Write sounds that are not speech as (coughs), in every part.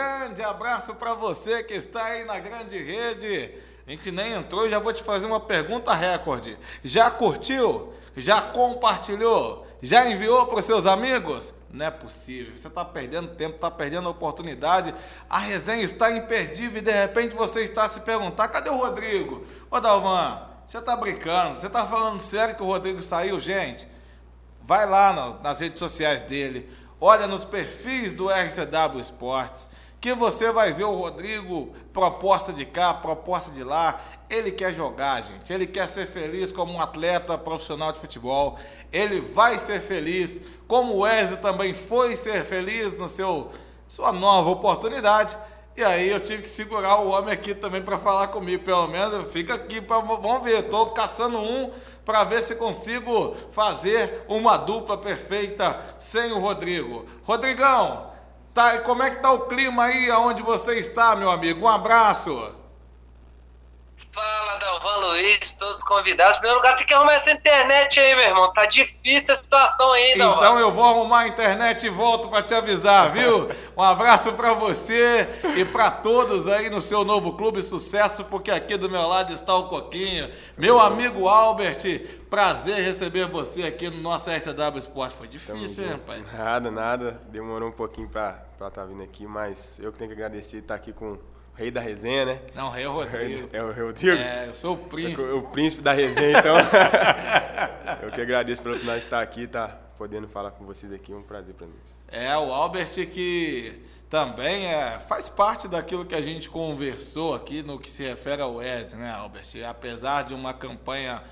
grande abraço para você que está aí na grande rede. A gente nem entrou, já vou te fazer uma pergunta recorde. Já curtiu? Já compartilhou? Já enviou para os seus amigos? Não é possível. Você está perdendo tempo, está perdendo a oportunidade. A resenha está imperdível e de repente você está se perguntar: cadê o Rodrigo? Ô Dalvan, você está brincando? Você está falando sério que o Rodrigo saiu? Gente, vai lá nas redes sociais dele, olha nos perfis do RCW Esportes que você vai ver o Rodrigo proposta de cá, proposta de lá. Ele quer jogar, gente. Ele quer ser feliz como um atleta profissional de futebol. Ele vai ser feliz, como o Wesley também foi ser feliz no seu sua nova oportunidade. E aí eu tive que segurar o homem aqui também para falar comigo, pelo menos fica aqui para vamos ver. Estou caçando um para ver se consigo fazer uma dupla perfeita sem o Rodrigo. Rodrigão, Tá, como é que tá o clima aí aonde você está, meu amigo? Um abraço. Fala, Dalvan Luiz, todos convidados. Em primeiro lugar, tem que arrumar essa internet aí, meu irmão. Tá difícil a situação ainda, Então eu vou arrumar a internet e volto para te avisar, viu? Um abraço para você e para todos aí no seu novo clube. Sucesso, porque aqui do meu lado está o Coquinho. Meu amigo Albert, prazer receber você aqui no nosso RCW Esporte. Foi difícil, hein, rapaz? Nada, nada. Demorou um pouquinho para estar tá vindo aqui, mas eu que tenho que agradecer estar aqui com rei da resenha, né? Não, rei é o Rodrigo. É o rei Rodrigo? É, eu sou o príncipe. O, príncipe da resenha, então. (laughs) eu que agradeço pela oportunidade de estar aqui, tá podendo falar com vocês aqui, é um prazer para mim. É, o Albert que também é, faz parte daquilo que a gente conversou aqui no que se refere ao Wesley, né, Albert? E apesar de uma campanha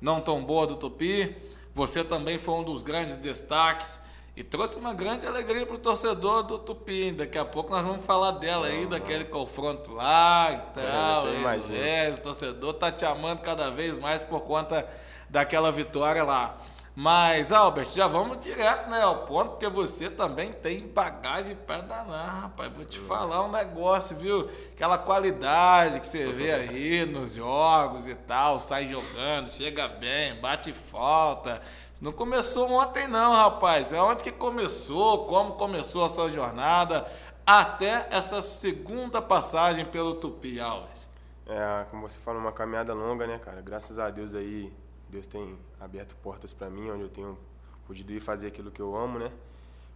não tão boa do Tupi, você também foi um dos grandes destaques e trouxe uma grande alegria para o torcedor do Tupi. Daqui a pouco nós vamos falar dela aí, daquele confronto lá e tal. É, o torcedor tá te amando cada vez mais por conta daquela vitória lá. Mas, Albert, já vamos direto né, ao ponto, porque você também tem bagagem para danar, rapaz. Vou te falar um negócio, viu? Aquela qualidade que você (laughs) vê aí nos jogos e tal, sai jogando, chega bem, bate falta. Não começou ontem não, rapaz. É onde que começou, como começou a sua jornada até essa segunda passagem pelo Tupi, Alves. É, como você fala, uma caminhada longa, né, cara? Graças a Deus aí, Deus tem aberto portas para mim, onde eu tenho podido ir fazer aquilo que eu amo, né?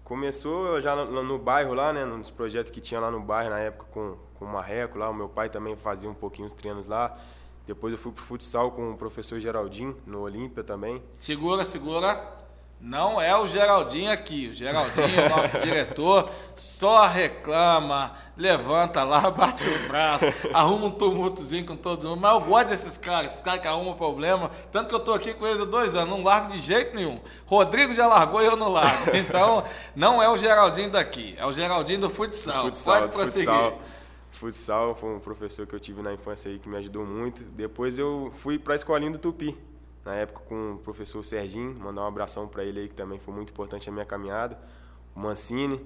Começou já no, no, bairro lá, né, nos projetos que tinha lá no bairro na época com, com o Marreco lá, o meu pai também fazia um pouquinho os treinos lá. Depois eu fui pro futsal com o professor Geraldinho, no Olímpia também. Segura, segura. Não é o Geraldinho aqui. O Geraldinho, nosso (laughs) diretor, só reclama, levanta lá, (laughs) bate o braço, arruma um tumultozinho com todo mundo. Mas eu gosto desses caras, esses caras que arrumam problema. Tanto que eu tô aqui com eles há dois anos, não largo de jeito nenhum. Rodrigo já largou e eu não largo. Então, não é o Geraldinho daqui, é o Geraldinho do futsal. futsal Pode prosseguir. Futsal. Futsal foi um professor que eu tive na infância aí que me ajudou muito. Depois eu fui para a escolinha do Tupi, na época com o professor Serginho, mandar um abração para ele aí que também foi muito importante na minha caminhada, o Mancini.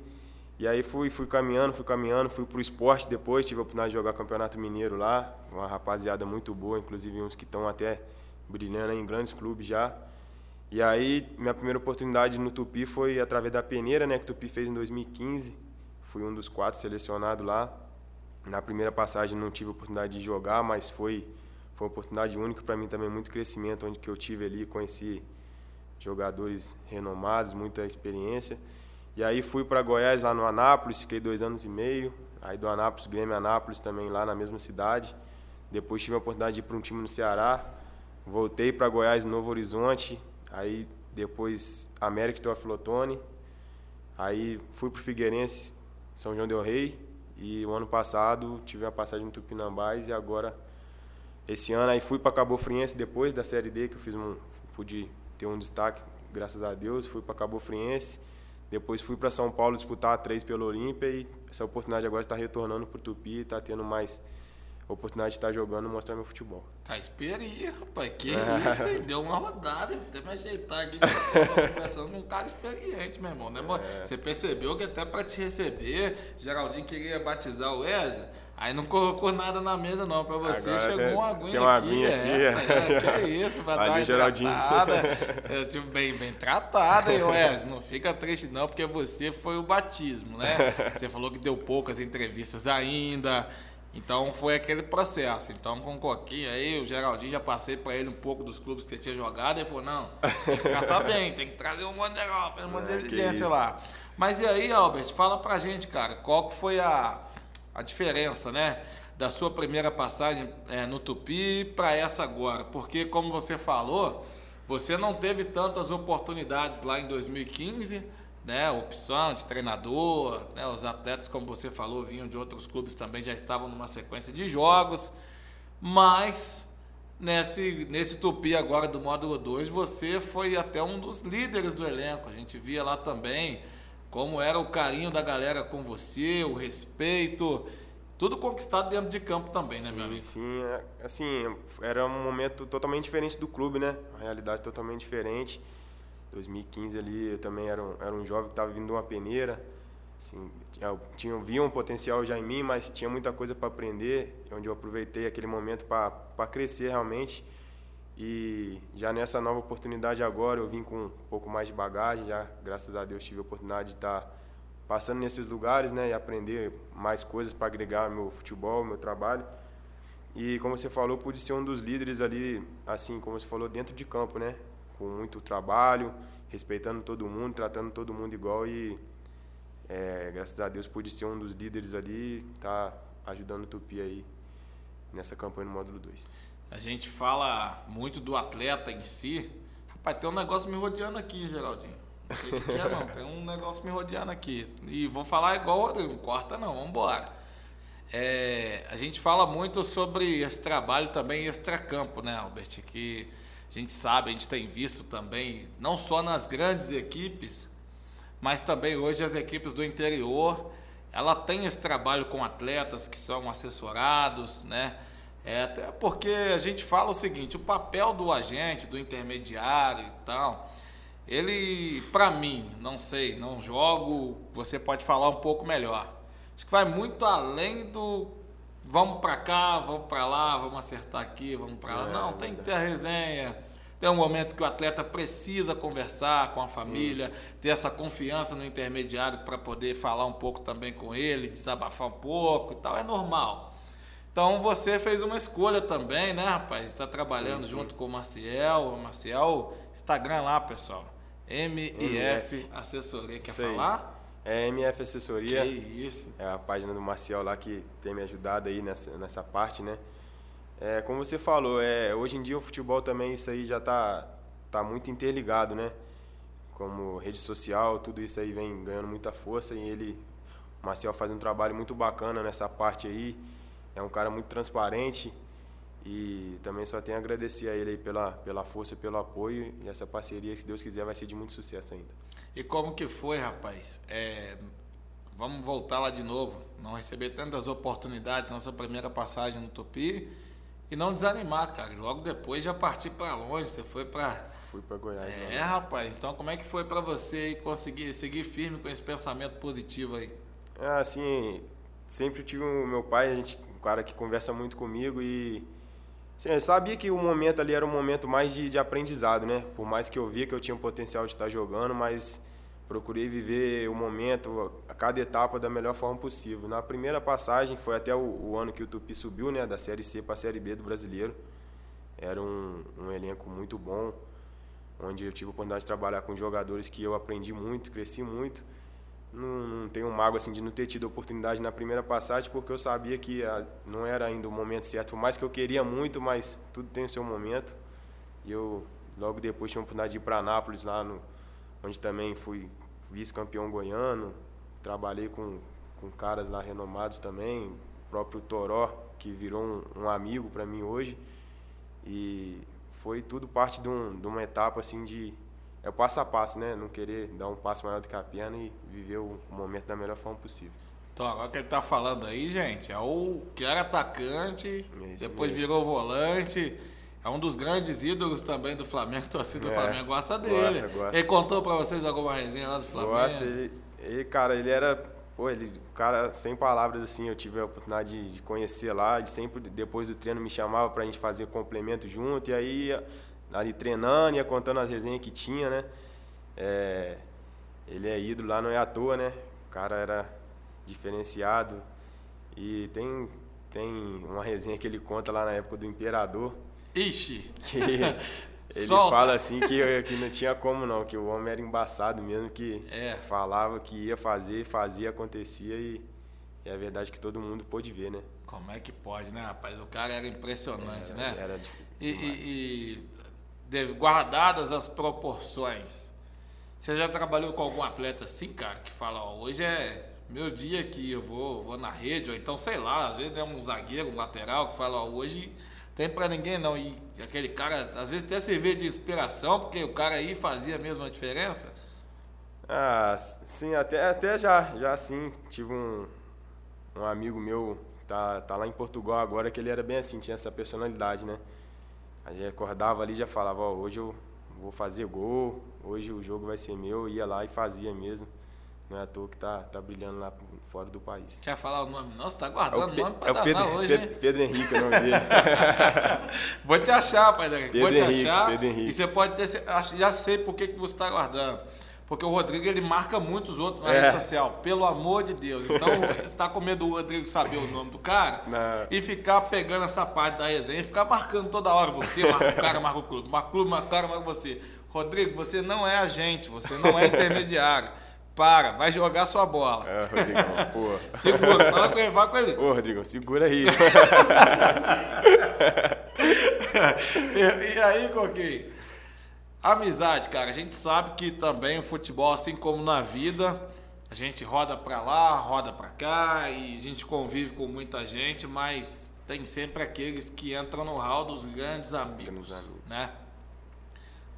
E aí fui, fui caminhando, fui caminhando, fui pro esporte depois, tive a oportunidade de jogar Campeonato Mineiro lá, uma rapaziada muito boa, inclusive uns que estão até brilhando em grandes clubes já. E aí, minha primeira oportunidade no Tupi foi através da peneira, né, que o Tupi fez em 2015. Fui um dos quatro selecionados lá. Na primeira passagem não tive a oportunidade de jogar, mas foi foi uma oportunidade única para mim também, muito crescimento, onde que eu tive ali, conheci jogadores renomados, muita experiência. E aí fui para Goiás, lá no Anápolis, fiquei dois anos e meio. Aí do Anápolis, Grêmio Anápolis também, lá na mesma cidade. Depois tive a oportunidade de ir para um time no Ceará. Voltei para Goiás, Novo Horizonte. Aí depois América Teofilotone. Aí fui para o Figueirense, São João del Rei. E o ano passado tive a passagem no Tupinambás e agora esse ano aí fui para Cabo Friense depois da Série D que eu fiz um pude ter um destaque, graças a Deus, fui para Cabo Friense. Depois fui para São Paulo disputar a três pelo Olímpia e essa oportunidade agora está retornando para o Tupi, está tendo mais oportunidade de estar jogando e mostrar meu futebol. Tá experiente, rapaz. Que (laughs) isso, hein? Deu uma rodada, até me ajeitar aqui. Pensando num cara experiente, meu irmão. Né? É. Você percebeu que até para te receber, Geraldinho queria batizar o Wesley. Aí não colocou nada na mesa não, pra você Agora chegou tem- uma aguinha tem uma aqui. aguinha é, aqui. é, que é (laughs) isso, vai dar uma Geraldinho. tratada. É, tipo, bem, bem tratada, hein, Wes? Não fica triste não, porque você foi o batismo, né? (laughs) Você falou que deu poucas entrevistas ainda, então foi aquele processo. Então com o Coquinha aí, o Geraldinho, já passei pra ele um pouco dos clubes que ele tinha jogado, ele falou, não, que tratar (laughs) bem, tem que trazer um monte de fez um monte de É, exigência lá. Mas e aí, Albert, fala pra gente, cara, qual que foi a, a diferença, né? Da sua primeira passagem é, no Tupi para essa agora. Porque, como você falou, você não teve tantas oportunidades lá em 2015, né? Opção de treinador, né? Os atletas, como você falou, vinham de outros clubes também, já estavam numa sequência de jogos. Mas nesse, nesse Tupi agora do módulo 2, você foi até um dos líderes do elenco. A gente via lá também como era o carinho da galera com você, o respeito, tudo conquistado dentro de campo também, né, meu amigo? Sim, é, assim, era um momento totalmente diferente do clube, né? Uma realidade totalmente diferente. 2015 ali eu também era um, era um jovem que estava vindo de uma peneira. Assim, tinha, tinha, via um potencial já em mim, mas tinha muita coisa para aprender, onde eu aproveitei aquele momento para crescer realmente. E já nessa nova oportunidade agora, eu vim com um pouco mais de bagagem, já graças a Deus tive a oportunidade de estar passando nesses lugares, né, e aprender mais coisas para agregar meu futebol, meu trabalho. E como você falou, pude ser um dos líderes ali, assim, como você falou, dentro de campo, né, com muito trabalho, respeitando todo mundo, tratando todo mundo igual e é, graças a Deus pude ser um dos líderes ali, tá ajudando o Tupi aí nessa campanha no módulo 2. A gente fala muito do atleta em si. Rapaz, tem um negócio me rodeando aqui, Geraldinho. Não sei que é, não. Tem um negócio me rodeando aqui. E vou falar igual. Não corta, não. Vambora. É, a gente fala muito sobre esse trabalho também extracampo, né, Albert? Que a gente sabe, a gente tem visto também, não só nas grandes equipes, mas também hoje as equipes do interior, ela tem esse trabalho com atletas que são assessorados, né? É, até porque a gente fala o seguinte, o papel do agente, do intermediário e tal, ele, para mim, não sei, não jogo, você pode falar um pouco melhor. Acho que vai muito além do vamos para cá, vamos para lá, vamos acertar aqui, vamos para lá. É, não, tem que ter a resenha. Tem um momento que o atleta precisa conversar com a família, ter essa confiança no intermediário para poder falar um pouco também com ele, desabafar um pouco e tal, é normal. Então você fez uma escolha também, né, rapaz? Está trabalhando Sim, sim. junto com o Maciel. O Maciel, Instagram lá, pessoal. MIF Assessoria. Quer aí. falar? É MF Assessoria. Que isso. É a página do Marcial lá que tem me ajudado aí nessa, nessa parte, né? É, como você falou, é, hoje em dia o futebol também, isso aí já tá, tá muito interligado, né? Como rede social, tudo isso aí vem ganhando muita força e ele, o Marcial faz um trabalho muito bacana nessa parte aí. É um cara muito transparente e também só tenho a agradecer a ele aí pela, pela força, pelo apoio e essa parceria que, se Deus quiser, vai ser de muito sucesso ainda. E como que foi, rapaz? É, vamos voltar lá de novo. Não receber tantas oportunidades na sua primeira passagem no Tupi e não desanimar, cara. Logo depois já partir para longe. Você foi para Fui para Goiás. É, rapaz. Então como é que foi para você conseguir seguir firme com esse pensamento positivo aí? É, assim, sempre tive o meu pai, a gente, um cara que conversa muito comigo e assim, eu sabia que o momento ali era um momento mais de, de aprendizado, né? Por mais que eu via que eu tinha o potencial de estar jogando, mas procurei viver o momento, a cada etapa da melhor forma possível. Na primeira passagem foi até o, o ano que o Tupi subiu, né, da Série C para a Série B do Brasileiro. Era um, um elenco muito bom, onde eu tive a oportunidade de trabalhar com jogadores que eu aprendi muito, cresci muito não, não tenho mago assim de não ter tido oportunidade na primeira passagem, porque eu sabia que ah, não era ainda o momento certo, por mais que eu queria muito, mas tudo tem o seu momento. E eu logo depois tive a oportunidade de ir para Anápolis, lá no, onde também fui vice-campeão goiano, trabalhei com, com caras lá renomados também, o próprio Toró, que virou um, um amigo para mim hoje. E foi tudo parte de, um, de uma etapa assim de é o passo a passo, né? Não querer dar um passo maior do que a perna e viver o momento da melhor forma possível. Então, agora que ele tá falando aí, gente, é o que era atacante, Isso depois mesmo. virou volante. É um dos grandes ídolos também do Flamengo. (laughs) A torcida do É, Flamengo gosta dele. gosta, gosta. Ele contou pra vocês alguma resenha lá do Flamengo? Gosta, ele, ele, cara, ele era, pô, ele, o cara, sem palavras assim, eu tive a oportunidade de, de conhecer lá, de sempre, depois do treino, me chamava pra gente fazer complemento junto, e aí, ali treinando, ia contando as resenhas que tinha, né? É, ele é ídolo lá, não é à toa, né? O cara era diferenciado. E tem, tem uma resenha que ele conta lá na época do Imperador. Ixi! Que ele (laughs) fala assim que, que não tinha como não, que o homem era embaçado mesmo, que é. falava que ia fazer, fazia, acontecia e, e é verdade que todo mundo pôde ver, né? Como é que pode, né, rapaz? O cara era impressionante, né? Era e, e, e, guardadas as proporções, você já trabalhou com algum atleta assim, cara, que fala, ó, hoje é meu dia que eu vou, vou na rede, ou então, sei lá, às vezes é um zagueiro, um lateral que fala, ó, hoje tem para ninguém não. E aquele cara, às vezes até servir de inspiração, porque o cara aí fazia a mesma diferença. Ah, sim, até, até já, já sim. Tive um, um amigo meu, tá, tá lá em Portugal agora, que ele era bem assim, tinha essa personalidade, né? A gente acordava ali e já falava, ó, hoje eu vou fazer gol, hoje o jogo vai ser meu, ia lá e fazia mesmo. Não é à toa que tá, tá brilhando lá fora do país. Quer falar o nome? Nossa, tá guardando é o nome pra é o Pedro, hoje, Pedro, Pedro, Henrique é o nome dele. (laughs) Vou te achar, pai Pedro Vou te Henrique, achar. Pedro Henrique. E você pode ter. Já sei por que, que você está guardando. Porque o Rodrigo ele marca muitos outros na É. rede social, pelo amor de Deus. Então, (laughs) está com medo do Rodrigo saber o nome do cara Não. e ficar pegando essa parte da resenha e ficar marcando toda hora. Você marca o cara, marca o clube, marca o clube, marca o cara, marca você. Rodrigo, você não é agente, você não é intermediário. Para, vai jogar sua bola. É, Rodrigão, (laughs) pô. Segura, fala com ele, fala com ele. Ô, Rodrigão, segura aí. (laughs) e, e aí, Coquinho? Amizade, cara. A gente sabe que também o futebol, assim como na vida, a gente roda pra lá, roda pra cá e a gente convive com muita gente, mas tem sempre aqueles que entram no hall dos grandes amigos, amigos. né?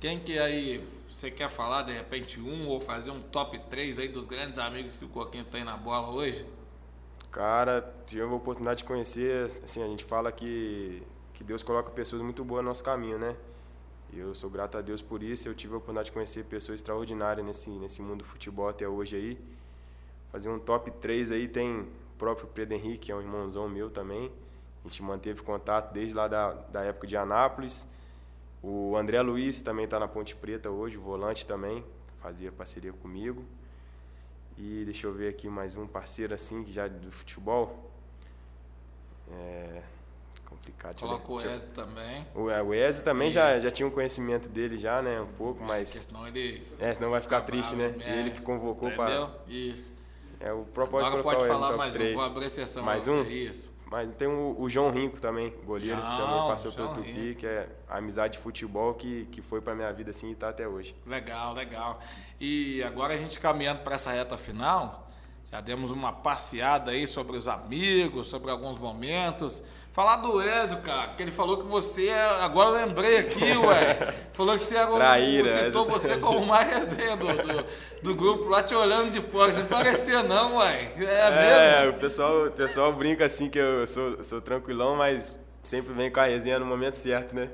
Quem que aí você quer falar de repente um ou fazer um top 3 aí dos grandes amigos que o Coquinho tem na bola hoje? Cara, tive a oportunidade de conhecer, assim, a gente fala que, que Deus coloca pessoas muito boas no nosso caminho, né? Eu sou grato a Deus por isso, eu tive a oportunidade de conhecer pessoas extraordinárias nesse, nesse mundo do futebol até hoje aí. Fazer um top 3 aí, tem o próprio Pedro Henrique, que é um irmãozão meu também. A gente manteve contato desde lá da, da época de Anápolis. O André Luiz também está na Ponte Preta hoje, volante também, fazia parceria comigo. E deixa eu ver aqui mais um parceiro assim, que já do futebol. É complicado. ver. Coloca o Wesley também. O é, o Ezio também já, já tinha um conhecimento dele já, né? Um pouco, Porque mas... senão ele. É, senão vai ficar triste, né? é, Ele que convocou Entendeu? para... Isso. É, o próprio Agora pode falar top mais um, 3. vou abrir exceção Mais um? Isso. Mas tem o, o João Rinco também, goleiro, que também João, passou João pelo Tupi, Rinco. que é a amizade de futebol que, que foi pra minha vida assim e tá até hoje. Legal, legal. E agora a gente caminhando para essa reta final, já demos uma passeada aí sobre os amigos, sobre alguns momentos. Falar do Ezio, cara, que ele falou que você, é- agora eu lembrei aqui, (laughs) ué. Falou que você era o, Traíra, citou você como mais resenha do, do, do grupo lá te olhando de fora. Você não parecia não, ué. É, mesmo? o pessoal, o pessoal brinca assim que eu sou, sou tranquilão, mas sempre vem com a resenha no momento certo, né?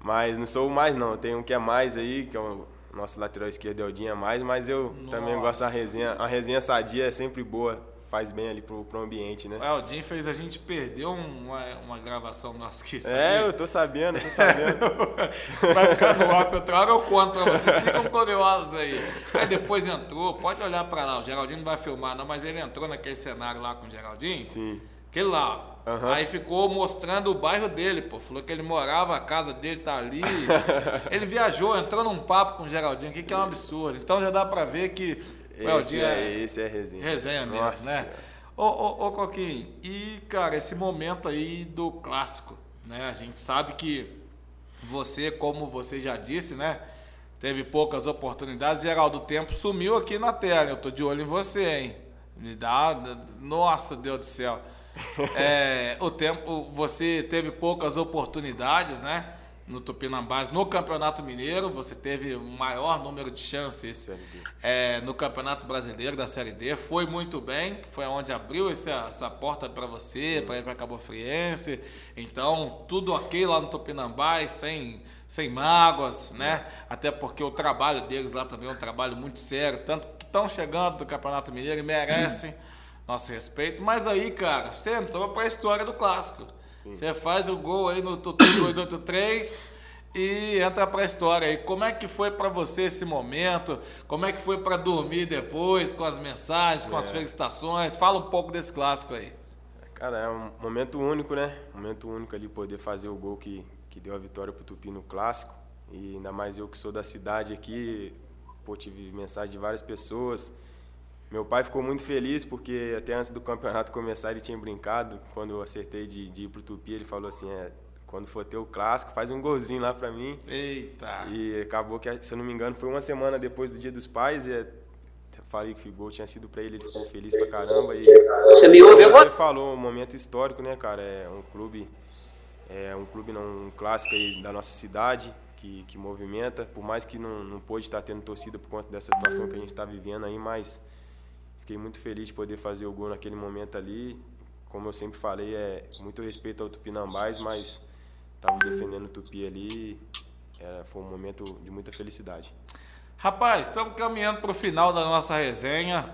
Mas não sou o mais não, tem um que é mais aí, que é o nosso lateral esquerdo, Eldinho é mais, mas eu também gosto da Nossa. resenha. A resenha sadia é sempre boa, faz bem ali pro, pro ambiente, né? O Eldin fez a gente perder um- uma, uma gravação nossa aqui, É, sabia? eu tô sabendo, tô sabendo. (laughs) Vai ficar no off outra hora, eu conto pra vocês. Ficam curiosos aí. Aí depois entrou, pode olhar pra lá. O Geraldinho não vai filmar, não, mas ele entrou naquele cenário lá com o Geraldinho. Sim. Aquele lá. Aham. Aí ficou mostrando o bairro dele, pô. Falou que ele morava, a casa dele tá ali. (laughs) ele viajou, entrou num papo com o Geraldinho aqui, que é um absurdo. Então já dá pra ver que Esse Eldinho é, esse é resenha. Resenha mesmo, Nossa né? Senhora. Ô, ô, ô, Coquinho, e, cara, esse momento aí do clássico, né? A gente sabe que você, como você já disse, né? Teve poucas oportunidades. Geraldo Tempo sumiu aqui na tela. Eu tô de olho em você, hein? Me dá. Nossa, Deus do céu. (laughs) É, o tempo, você teve poucas oportunidades, né? No Tupinambás, no Campeonato Mineiro, você teve o maior número de chances D. é, no Campeonato Brasileiro da Série D. Foi muito bem, foi onde abriu essa, essa porta para você, para ir para Cabo Friense. Então, tudo ok lá no Tupinambás, sem, sem mágoas, né? Até porque o trabalho deles lá também é um trabalho muito sério, tanto que estão chegando do Campeonato Mineiro e merecem. Nosso respeito. Mas aí, cara, você entrou para a história do clássico. Você faz o gol aí no Tutu (coughs) 283 e entra para a história aí. Como é que foi para você esse momento? Como é que foi para dormir depois com as mensagens, com é. as felicitações? Fala um pouco desse clássico aí. Cara, é um momento único, né? Momento único ali poder fazer o gol que, que deu a vitória pro Tupi no clássico. E ainda mais eu que sou da cidade aqui, pô, tive mensagem de várias pessoas. Meu pai ficou muito feliz porque até antes do campeonato começar ele tinha brincado. Quando eu acertei de, de ir pro Tupi, ele falou assim: é, quando for ter o clássico, faz um golzinho lá pra mim. Eita! E acabou que, se eu não me engano, foi uma semana depois do Dia dos Pais. E falei que o gol tinha sido para ele, ele ficou feliz pra caramba. E você me ouve agora? Você falou, um momento histórico, né, cara? É um clube, é um clube não um clássico aí da nossa cidade que, que movimenta, por mais que não, não pôde estar tendo torcida por conta dessa situação que a gente está vivendo aí, mas fiquei muito feliz de poder fazer o gol naquele momento ali. Como eu sempre falei, é muito respeito ao Tupinambás, mas estava defendendo o Tupi ali. É, foi um momento de muita felicidade. Rapaz, estamos caminhando para o final da nossa resenha.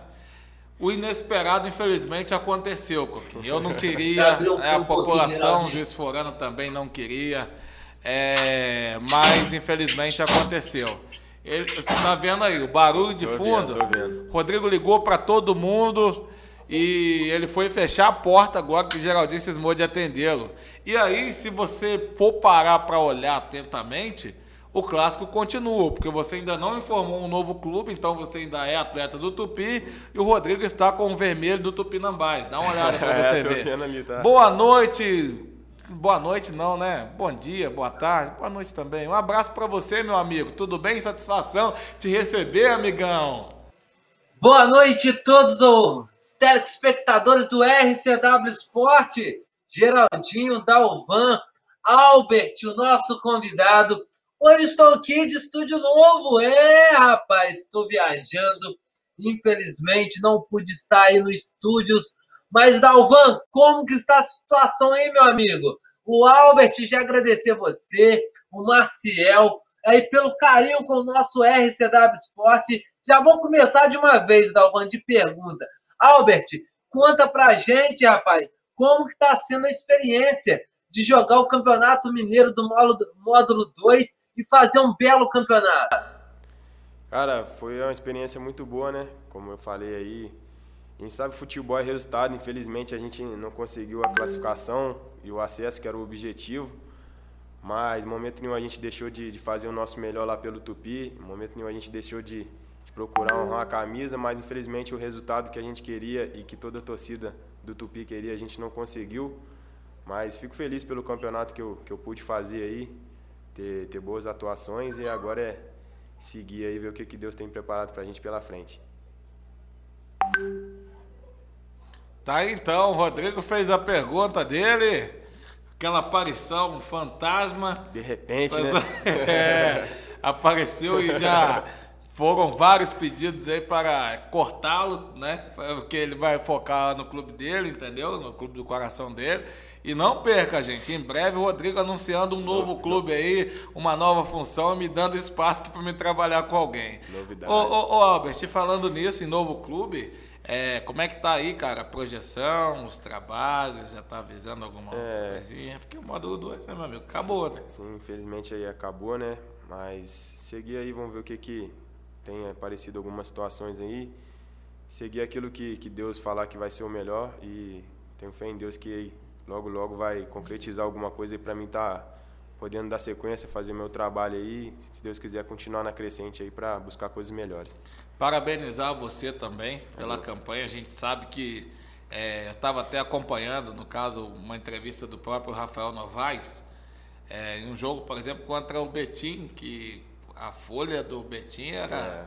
O inesperado, infelizmente, aconteceu, Coquinho. Eu não queria, é, a população, o juiz Forano também não queria, é, mas infelizmente aconteceu. Ele, você está vendo aí o barulho de tô fundo? Vendo, vendo. Rodrigo ligou para todo mundo e ele foi fechar a porta agora que o Geraldinho cismou de atendê-lo. E aí, se você for parar para olhar atentamente, o clássico continua, porque você ainda não informou um novo clube, então você ainda é atleta do Tupi e o Rodrigo está com o vermelho do Tupinambás. Dá uma olhada para (laughs) você é, ver. Ali, tá? Boa noite. Boa noite não, né? Bom dia, boa tarde, boa noite também. Um abraço para você, meu amigo. Tudo bem? Satisfação te receber, amigão. Boa noite todos os telespectadores do RCW Esporte. Geraldinho, Dalvan, Albert, o nosso convidado Hoje estou aqui de estúdio novo. É, rapaz, estou viajando. Infelizmente não pude estar aí no estúdios. Mas, Dalvan, como que está a situação aí, meu amigo? O Albert já agradecer você, o Marciel, aí pelo carinho com o nosso RCW Esporte. Já vou começar de uma vez, Dalvan, de pergunta. Albert, conta pra gente, rapaz, como que está sendo a experiência de jogar o Campeonato Mineiro do módulo 2 e fazer um belo campeonato? Cara, foi uma experiência muito boa, né? Como eu falei aí, a gente sabe que futebol é resultado, infelizmente a gente não conseguiu a classificação e o acesso, que era o objetivo. Mas, em momento nenhum, a gente deixou de, de fazer o nosso melhor lá pelo Tupi. Em momento nenhum, a gente deixou de, de procurar honrar a camisa, mas infelizmente o resultado que a gente queria e que toda a torcida do Tupi queria, a gente não conseguiu. Mas fico feliz pelo campeonato que eu, que eu pude fazer aí ter, ter boas atuações e agora é seguir aí ver o que, que Deus tem preparado para a gente pela frente. Tá então, o Rodrigo fez a pergunta dele, aquela aparição, um fantasma. De repente, né? É, apareceu e já foram vários pedidos aí para cortá-lo, né? Porque ele vai focar no clube dele, entendeu? No clube do coração dele. E não perca, gente. Em breve o Rodrigo anunciando um novo clube aí, uma nova função, me dando espaço para me trabalhar com alguém. Novidade. Ô, ô, ô Albert, falando nisso, em novo clube, é, como é que tá aí, cara? A projeção, os trabalhos, já tá avisando alguma é... outra coisinha? Porque o módulo 2, né, meu amigo? Acabou, sim, né? Sim, infelizmente aí acabou, né? Mas seguir aí, vamos ver o que que tem aparecido algumas situações aí. Seguir aquilo que, que Deus falar que vai ser o melhor e tenho fé em Deus que logo, logo vai concretizar alguma coisa aí para mim tá podendo dar sequência, fazer meu trabalho aí, se Deus quiser continuar na crescente aí para buscar coisas melhores. Parabenizar você também pela campanha. A gente sabe que é, eu estava até acompanhando, no caso, uma entrevista do próprio Rafael Novaes, é, em um jogo, por exemplo, contra o Betim, que a folha do Betim era. É.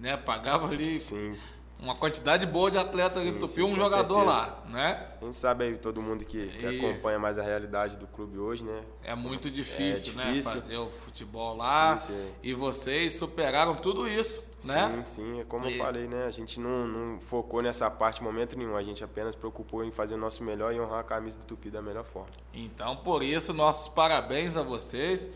Né, pagava ali. Sim uma quantidade boa de atletas sim, do Tupi, um jogador certeza. lá, né? A gente sabe aí, todo mundo que, que acompanha mais a realidade do clube hoje, né? É muito difícil, é difícil. né? Fazer o futebol lá. Sim, sim. E vocês superaram tudo isso, né? Sim, sim. É como e... eu falei, né? A gente não, não focou nessa parte em momento nenhum. A gente apenas preocupou em fazer o nosso melhor e honrar a camisa do Tupi da melhor forma. Então, por isso, nossos parabéns a vocês,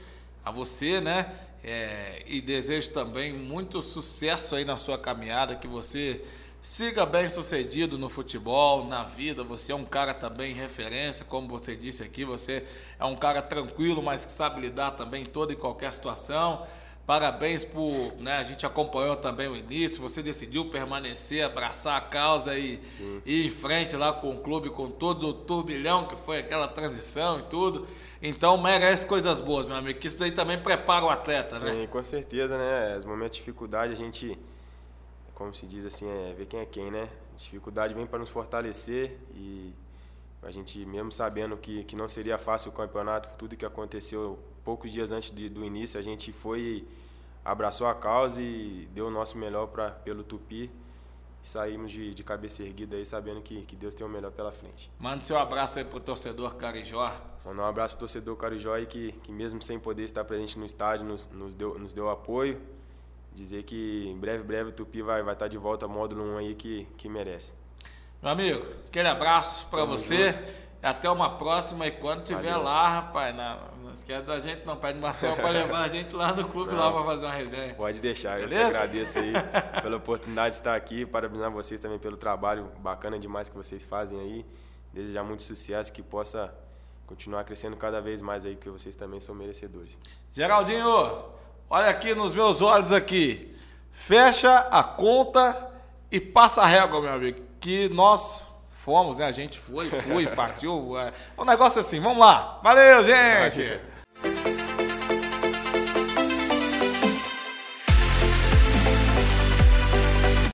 a você, né? É, e desejo também muito sucesso aí na sua caminhada, que você Siga bem sucedido no futebol, na vida. Você é um cara também referência, como você disse aqui. Você é um cara tranquilo, mas que sabe lidar também em toda e qualquer situação. Parabéns por. Né, a gente acompanhou também o início. Você decidiu permanecer, abraçar a causa e Sim. ir em frente lá com o clube, com todo o turbilhão que foi aquela transição e tudo. Então merece coisas boas, meu amigo. Que isso daí também prepara o atleta, Sim, né? Sim, com certeza, né? Os momentos de dificuldade a gente como se diz assim, é ver quem é quem, né? A dificuldade vem para nos fortalecer e a gente, mesmo sabendo que, que não seria fácil o campeonato, tudo que aconteceu poucos dias antes de, do início, a gente foi, abraçou a causa e deu o nosso melhor pra, pelo Tupi. E saímos de, de cabeça erguida aí, sabendo que, que Deus tem o melhor pela frente. Manda seu abraço aí pro torcedor Carijó. Mandar um abraço pro torcedor Carijó aí, que, que mesmo sem poder estar presente no estádio, nos, nos, deu, nos deu apoio dizer que em breve, breve o Tupi vai, vai estar tá de volta ao módulo 1 aí que, que merece. Meu amigo, aquele abraço para você. Junto. Até uma próxima e quando tiver Valeu. lá, rapaz, não, não esquece da gente não, pede Marcelo (laughs) para levar a gente lá no clube não, lá para fazer uma resenha. Pode deixar, Beleza? eu agradeço aí (laughs) pela oportunidade de estar aqui, parabenizar vocês também pelo trabalho bacana demais que vocês fazem aí. Desejar muito sucesso, que possa continuar crescendo cada vez mais aí, que vocês também são merecedores. Geraldinho, Olha aqui nos meus olhos aqui. Fecha a conta e passa a régua, meu amigo. Que nós Fomos, né? A gente foi, fui, (laughs) partiu. É um negócio é assim. Vamos lá. Valeu, gente!